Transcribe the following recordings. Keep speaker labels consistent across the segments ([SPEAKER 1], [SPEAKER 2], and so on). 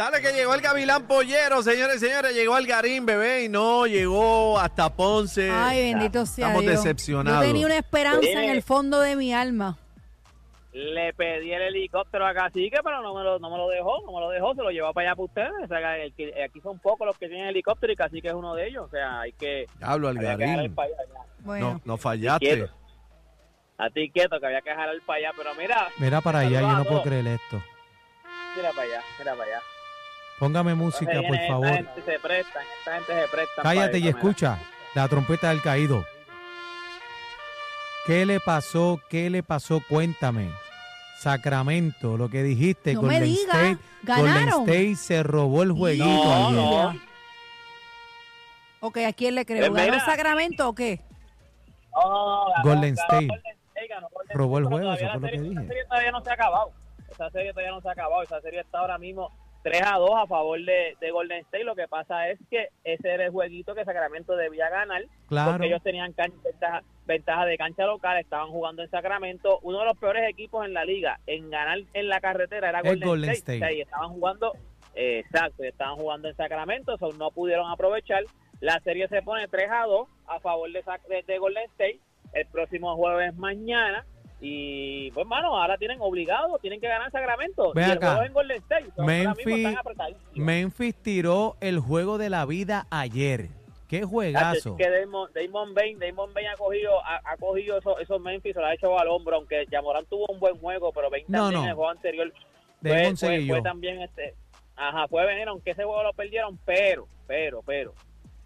[SPEAKER 1] Dale que llegó el Gavilán Pollero, señores y señores. Llegó el Garín, bebé, y no llegó hasta Ponce.
[SPEAKER 2] Ay, bendito sea
[SPEAKER 1] Estamos
[SPEAKER 2] Dios.
[SPEAKER 1] decepcionados.
[SPEAKER 2] Yo tenía una esperanza en el fondo de mi alma.
[SPEAKER 3] Le pedí el helicóptero a Cacique, pero no me lo, no me lo dejó, no me lo dejó, se lo llevó para allá para ustedes. O sea, el que- aquí son pocos los que tienen helicóptero y Cacique es uno de ellos. O sea, hay que...
[SPEAKER 1] Hablo al Garín.
[SPEAKER 3] para allá.
[SPEAKER 2] Bueno,
[SPEAKER 1] No, no fallaste.
[SPEAKER 3] A ti quieto, que había que jalar para allá, pero mira,
[SPEAKER 4] Mira para allá, yo no puedo creer esto.
[SPEAKER 3] mira para allá, mira para allá.
[SPEAKER 4] Póngame música,
[SPEAKER 3] Entonces
[SPEAKER 4] por
[SPEAKER 3] viene,
[SPEAKER 4] favor.
[SPEAKER 3] Esta gente se prestan, esta gente se presta.
[SPEAKER 4] Cállate y escucha la trompeta del caído. ¿Qué le pasó? ¿Qué le pasó? Cuéntame. Sacramento, lo que dijiste,
[SPEAKER 2] No me
[SPEAKER 4] Golden
[SPEAKER 2] diga,
[SPEAKER 4] State. Golden
[SPEAKER 2] ganaron.
[SPEAKER 4] State se robó el jueguito
[SPEAKER 3] No, no.
[SPEAKER 2] ok, ¿a quién le creo?
[SPEAKER 3] Pues
[SPEAKER 2] ¿Ganó. Sacramento o qué?
[SPEAKER 3] No, ganó-
[SPEAKER 4] Golden State.
[SPEAKER 3] Golden State, ganó Golden
[SPEAKER 4] Robó el juego, eso fue lo que dije.
[SPEAKER 3] Esa serie todavía no se ha acabado. Esa serie todavía no se ha acabado. Esa serie está ahora mismo 3 a 2 a favor de, de Golden State. Lo que pasa es que ese era el jueguito que Sacramento debía ganar.
[SPEAKER 4] Claro.
[SPEAKER 3] Porque ellos tenían can- ventaja, ventaja de cancha local, estaban jugando en Sacramento. Uno de los peores equipos en la liga en ganar en la carretera era Golden,
[SPEAKER 4] Golden
[SPEAKER 3] State.
[SPEAKER 4] State.
[SPEAKER 3] O sea, y estaban jugando, eh, exacto, y estaban jugando en Sacramento, so no pudieron aprovechar. La serie se pone 3 a 2 a favor de, de Golden State. El próximo jueves mañana. Y pues, mano, ahora tienen obligado, tienen que ganar Sacramento.
[SPEAKER 4] Ve
[SPEAKER 3] y el
[SPEAKER 4] acá.
[SPEAKER 3] juego es en Golden State.
[SPEAKER 4] Memphis. Memphis tiró el juego de la vida ayer. Qué juegazo.
[SPEAKER 3] Es que Damon, Damon Bain, Damon Bain ha cogido, ha, ha cogido esos, esos Memphis, se lo ha hecho al hombro, aunque Yamorán tuvo un buen juego, pero Bain
[SPEAKER 4] No,
[SPEAKER 3] también
[SPEAKER 4] no.
[SPEAKER 3] en el juego anterior fue, fue, fue también este, ajá, fue venir, aunque ese juego lo perdieron, pero, pero, pero,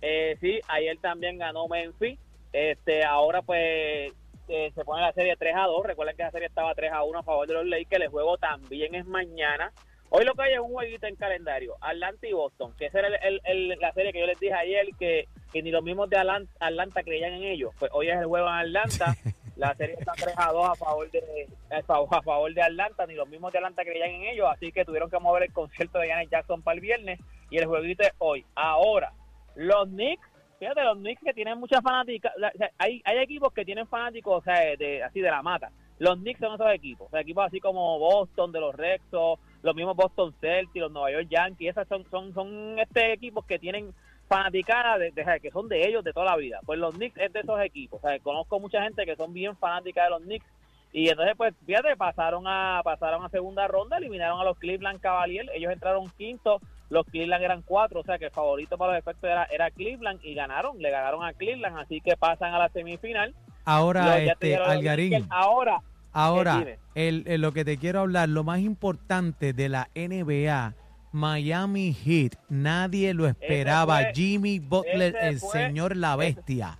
[SPEAKER 3] eh, sí, ayer también ganó Memphis, este, ahora pues eh, se pone la serie 3 a 2, recuerden que la serie estaba 3 a 1 a favor de los Lakers, el juego también es mañana, Hoy lo que hay es un jueguito en calendario, Atlanta y Boston, que esa era el- el- el- la serie que yo les dije ayer, que, que ni los mismos de Alan- Atlanta creían en ellos. Pues hoy es el juego en Atlanta, la serie está 3 a 2 a favor de a favor, a favor de Atlanta, ni los mismos de Atlanta creían en ellos, así que tuvieron que mover el concierto de Janet Jackson para el viernes. Y el jueguito es hoy. Ahora, los Knicks, fíjate, los Knicks que tienen muchas fanáticas, hay, hay equipos que tienen fanáticos, o sea, de, así de la mata. Los Knicks son esos equipos, equipos así como Boston, de los Rexos, los mismos Boston Celtics, los Nueva York Yankees, esas son, son, son este equipos que tienen fanaticada de, de- que son de ellos de toda la vida. Pues los Knicks es de esos equipos. O sea, conozco mucha gente que son bien fanáticas de los Knicks y entonces pues fíjate, pasaron a pasaron a segunda ronda, eliminaron a los Cleveland Cavaliers, ellos entraron quinto, los Cleveland eran cuatro, o sea que el favorito para los efectos era, era Cleveland y ganaron, le ganaron a Cleveland, así que pasan a la semifinal.
[SPEAKER 4] Ahora,
[SPEAKER 3] Los-
[SPEAKER 4] este,
[SPEAKER 3] los
[SPEAKER 4] Algarín.
[SPEAKER 3] Ahora,
[SPEAKER 4] ahora,
[SPEAKER 3] dime.
[SPEAKER 4] el, el- lo que te quiero hablar, lo más importante de la NBA, Miami Heat, nadie lo esperaba.
[SPEAKER 3] fue-
[SPEAKER 4] Jimmy Butler, el
[SPEAKER 3] fue-
[SPEAKER 4] señor la bestia.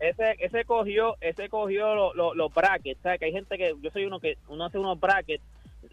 [SPEAKER 3] ese ese cogió ese cogió lo- lo- los brackets sabes que hay gente que yo soy uno que uno hace unos brackets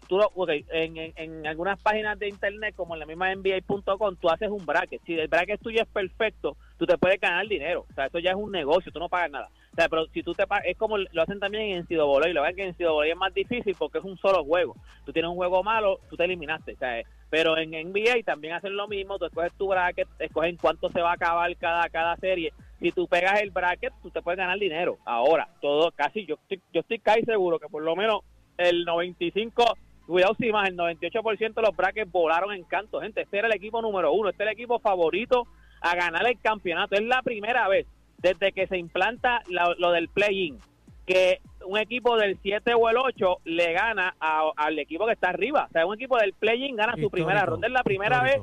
[SPEAKER 3] tú lo, ok, en, en, algunas páginas de internet como en la misma NBA.com tú haces un bracket. Si el bracket tuyo es perfecto tú te puedes ganar dinero. O sea eso ya es un negocio tú no pagas nada. O sea pero si tú te pagas es como lo hacen también en NCAA lo ven que en NCAA es más difícil porque es un solo juego. Tú tienes un juego malo tú te eliminaste o sea, pero en NBA también hacen lo mismo tú escoges tu bracket escogen cuánto se va a acabar cada cada serie. Si tú pegas el bracket, tú te puedes ganar dinero. Ahora, todo, casi, yo yo estoy casi seguro que por lo menos el 95, cuidado si más, el 98% de los brackets volaron en canto, gente. Este era el equipo número uno, este era el equipo favorito a ganar el campeonato. Es la primera vez desde que se implanta la- lo del play-in que un equipo del 7 o el 8 le gana a- al equipo que está arriba. O sea, un equipo del play-in gana su primera ronda. Es la primera vez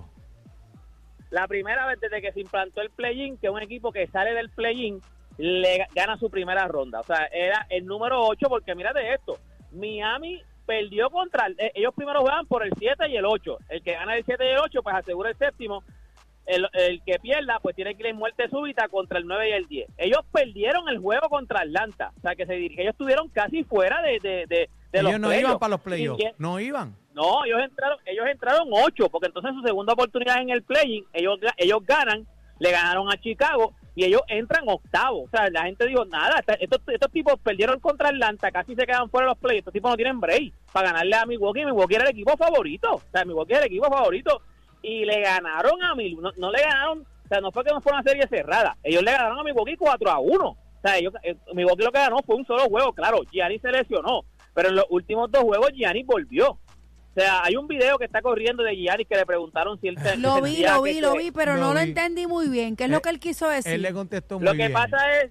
[SPEAKER 3] la primera vez desde que se implantó el play-in que un equipo que sale del play-in le ga- gana su primera ronda. O sea, era el número 8 porque mírate esto, Miami perdió contra, el- eh, ellos primero juegan por el 7 y el 8. El que gana el 7 y el 8 pues asegura el séptimo. el, el que pierda, pues tiene que ir en muerte súbita contra el 9 y el 10. Ellos perdieron el juego contra Atlanta. O sea, que se dir- que ellos estuvieron casi fuera de, de, de, de los
[SPEAKER 4] Ellos no iban para los playoffs. No iban.
[SPEAKER 3] no, ellos entraron, ellos entraron ocho, porque entonces su segunda oportunidad en el play ellos, ellos ganan, le ganaron a Chicago y ellos entran octavo. O sea, la gente dijo, nada, estos, estos tipos perdieron contra Atlanta, casi se quedan fuera de los play Estos tipos no tienen break para ganarle a Milwaukee. Milwaukee era el equipo favorito. O sea, Milwaukee era el equipo favorito. Y le ganaron a Milwaukee. No, no le ganaron, o sea, no fue que no fue una serie cerrada. Ellos le ganaron a Milwaukee 4 a 1. O sea, ellos, eh, Milwaukee lo que ganó fue un solo juego. Claro, Gianni se lesionó. Pero en los últimos dos juegos Gianni volvió. O sea, hay un video que está corriendo de Gianni que le preguntaron si él se-
[SPEAKER 2] Lo vi, lo vi, lo vi, pero no lo
[SPEAKER 4] vi.
[SPEAKER 2] entendí muy bien. ¿Qué es
[SPEAKER 4] Eh,
[SPEAKER 2] lo que él quiso decir?
[SPEAKER 4] Él le contestó muy
[SPEAKER 3] Lo que
[SPEAKER 4] bien.
[SPEAKER 3] pasa es,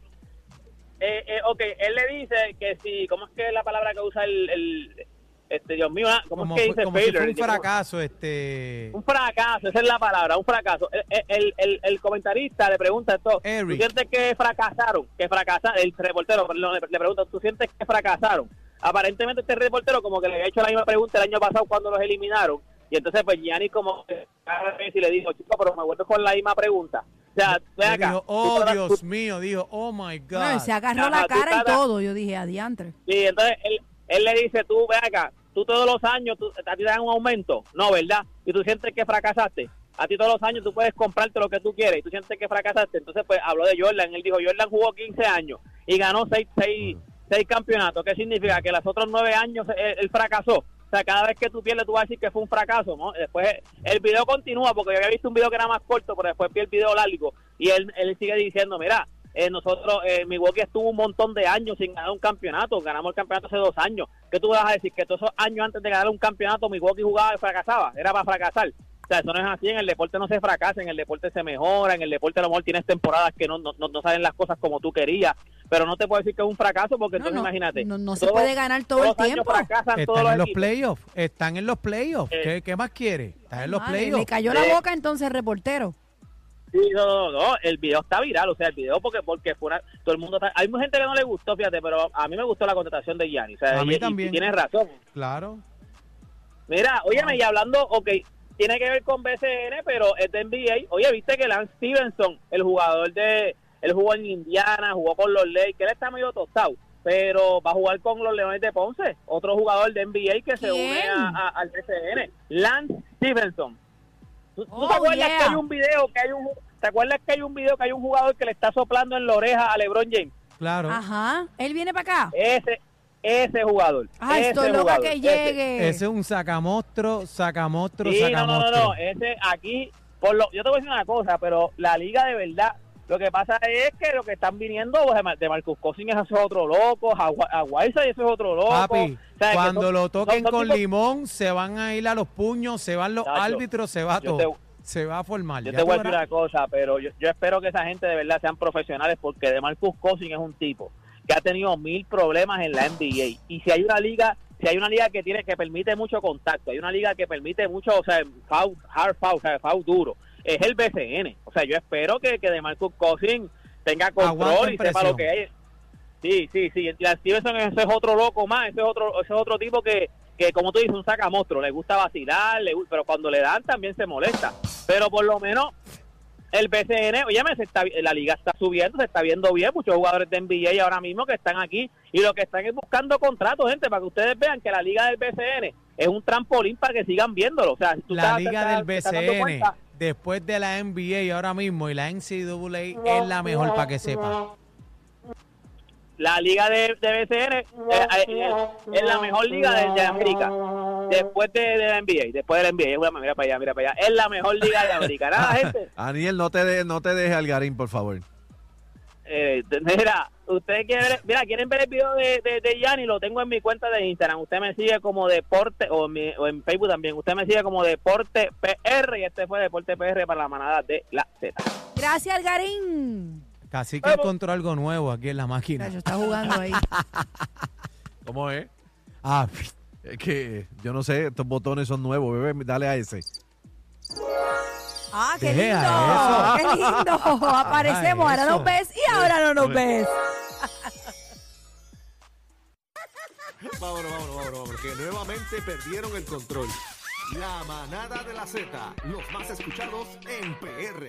[SPEAKER 3] eh, eh, ok, él le dice que si, ¿cómo es que es la palabra que usa el, el- este Dios mío, ah, ¿cómo
[SPEAKER 4] como
[SPEAKER 3] es que
[SPEAKER 4] fue-
[SPEAKER 3] dice
[SPEAKER 4] como si
[SPEAKER 3] failure?
[SPEAKER 4] fue un fracaso, este...
[SPEAKER 3] Un fracaso, esa es la palabra, un fracaso. El, el, el, el comentarista le pregunta esto, ¿tú
[SPEAKER 4] Eric.
[SPEAKER 3] sientes que fracasaron? Que fracasaron, el reportero, perdón, le, le pregunta, ¿tú sientes que fracasaron? Aparentemente este reportero como que le había hecho la misma pregunta el año pasado cuando los eliminaron, y entonces pues Gianni como que cada vez y le dijo, chico, pero me vuelvo con la misma pregunta. O sea, ven
[SPEAKER 4] Le
[SPEAKER 3] acá.
[SPEAKER 4] dijo, oh Dios
[SPEAKER 3] tú-
[SPEAKER 4] mío, dijo, oh my God.
[SPEAKER 2] No, se agarró
[SPEAKER 3] Ajá,
[SPEAKER 2] la cara y todo. Yo dije, adiantre.
[SPEAKER 3] Sí, entonces él, él le dice, tú, ve acá, tú todos los años, tú, a ti te dan un aumento, no, ¿verdad? Y tú sientes que fracasaste. A ti todos los años tú puedes comprarte lo que tú quieres y tú sientes que fracasaste. Entonces, pues habló de Jordan. Él dijo, Jordan jugó 15 años y ganó 6 seis, seis campeonatos. ¿Qué significa? Que los otros 9 años él, él fracasó. O sea, cada vez que tú pierdes, tú vas a decir que fue un fracaso, ¿no? Después el video continúa, porque yo había visto un video que era más corto, pero después vi el video largo. Y él, él sigue diciendo, mira, eh, nosotros, eh, Milwaukee estuvo un montón de años sin ganar un campeonato. Ganamos el campeonato hace dos años. ¿Qué tú vas a decir? Que todos esos años antes de ganar un campeonato, Milwaukee jugaba y fracasaba. Era para fracasar. Sea, eso no es así. En el deporte no se fracasa, en el deporte se mejora. En el deporte a lo mejor tienes temporadas que no, no, no, no salen las cosas como tú querías. Pero no te puedo decir que es un fracaso porque
[SPEAKER 2] No,
[SPEAKER 3] entonces
[SPEAKER 2] no,
[SPEAKER 3] imagínate.
[SPEAKER 2] no, no se
[SPEAKER 3] todos-
[SPEAKER 2] puede ganar todo
[SPEAKER 3] todos
[SPEAKER 2] el
[SPEAKER 3] los
[SPEAKER 2] tiempo.
[SPEAKER 3] fracasan todos
[SPEAKER 4] Están en los playoffs, están en los playoffs.
[SPEAKER 3] Eh.
[SPEAKER 4] ¿Qué, qué más quiere? Están en los
[SPEAKER 2] Madre, le
[SPEAKER 4] playoffs.
[SPEAKER 2] cayó la
[SPEAKER 3] Eh.
[SPEAKER 2] boca entonces el reportero.
[SPEAKER 3] Sí, no, no, no, el video está viral, o sea, el video porque porque fue una- todo el mundo está, hay mucha gente que no le gustó, fíjate, pero a mí me gustó la contestación de Gianni, o sea,
[SPEAKER 4] A mí
[SPEAKER 3] y-
[SPEAKER 4] también.
[SPEAKER 3] y tienes razón.
[SPEAKER 4] Claro.
[SPEAKER 3] Mira, óyeme, y hablando, ok, tiene que ver con BCN, pero es de NBA. Oye, viste que Lance Stevenson, el jugador de, él jugó en Indiana, jugó con los Lakers, él está medio tostado, pero va a jugar con los Leones de Ponce, otro jugador de NBA que se
[SPEAKER 2] ¿Quién?
[SPEAKER 3] une a- a- al BCN, Lance Stevenson. ¿Tú, tú
[SPEAKER 2] Oh,
[SPEAKER 3] te acuerdas
[SPEAKER 2] yeah.
[SPEAKER 3] que hay un video, que hay un, te acuerdas que hay un video que hay un jugador que le está soplando en la oreja a LeBron James?
[SPEAKER 4] Claro.
[SPEAKER 2] Ajá. Él viene para acá.
[SPEAKER 3] Ese, ese jugador.
[SPEAKER 2] Ah,
[SPEAKER 3] ese
[SPEAKER 2] estoy loca
[SPEAKER 3] jugador,
[SPEAKER 2] que
[SPEAKER 3] ese.
[SPEAKER 2] llegue.
[SPEAKER 4] Ese es un sacamostro, sacamostro,
[SPEAKER 3] Sí, no, no,
[SPEAKER 4] sacamostro.
[SPEAKER 3] no, no, ese aquí, por lo, yo te voy a decir una cosa, pero la liga de verdad, lo que pasa es que lo que están viniendo pues, de Mar- de Marcus Cousins ese es otro loco, a, a Whiteside ese es otro loco.
[SPEAKER 4] Papi,
[SPEAKER 3] O sea, que
[SPEAKER 4] cuando
[SPEAKER 3] son-
[SPEAKER 4] lo toquen
[SPEAKER 3] son- son
[SPEAKER 4] con
[SPEAKER 3] tipos-
[SPEAKER 4] limón, se van a ir a los puños, se van los árbitros, se va todo. Se va a formar.
[SPEAKER 3] Yo
[SPEAKER 4] ya
[SPEAKER 3] te voy a decir una cosa, pero yo, yo espero que esa gente de verdad sean profesionales porque de Marcus Cousins es un tipo que ha tenido mil problemas en la NBA y si hay una liga si hay una liga que tiene que permite mucho contacto hay una liga que permite mucho o sea foul, hard foul, o sea, foul duro es el BCN o sea yo espero que, que de Marcus Cousins tenga control y sepa lo que hay. Sí sí sí y la Stevenson ese es otro loco más ese es otro ese es otro tipo que que como tú dices un sacamostro le gusta vacilar le pero cuando le dan también se molesta. Pero por lo menos el BCN, oye, se está, la liga está subiendo, se está viendo bien, muchos jugadores de NBA ahora mismo que están aquí y lo que están es buscando contratos, gente, para que ustedes vean que la liga del BCN es un trampolín para que sigan viéndolo. O sea, si tú
[SPEAKER 4] La
[SPEAKER 3] estás-
[SPEAKER 4] liga
[SPEAKER 3] te
[SPEAKER 4] del
[SPEAKER 3] estás-
[SPEAKER 4] BCN,
[SPEAKER 3] cuenta,
[SPEAKER 4] después de la NBA ahora mismo y la NCAA, es la mejor para que sepa.
[SPEAKER 3] la liga de, de BCN eh, eh, es la mejor liga de, de América. Después de, de la NBA, después de la NBA, mira para allá, mira para allá, es la mejor liga de América. Nada, gente.
[SPEAKER 1] Aniel, no te, de- no te dejes al Garín, por favor.
[SPEAKER 3] Eh, mira, ustedes quieren ver, mira, quieren ver el video de, de, de Gianni, lo tengo en mi cuenta de Instagram. Usted me sigue como Deporte, o en, mi- o en Facebook también. Usted me sigue como Deporte PR y este fue Deporte PR para la manada de la Z.
[SPEAKER 2] Gracias, Algarín.
[SPEAKER 4] Casi que encontró algo nuevo aquí en la máquina.
[SPEAKER 2] Yo está jugando ahí.
[SPEAKER 1] ¿Cómo es?
[SPEAKER 4] Ah,
[SPEAKER 1] Es que yo no sé, estos botones son nuevos, bebé, dale a ese.
[SPEAKER 2] Ah, qué
[SPEAKER 4] Deja
[SPEAKER 2] lindo.
[SPEAKER 4] eso.
[SPEAKER 2] Qué lindo. Aparecemos. Ahora nos ves y ahora no nos ves.
[SPEAKER 5] Vámonos, vámonos, vámonos, vámonos, que nuevamente perdieron el control. La manada de la Z, los más escuchados en PR.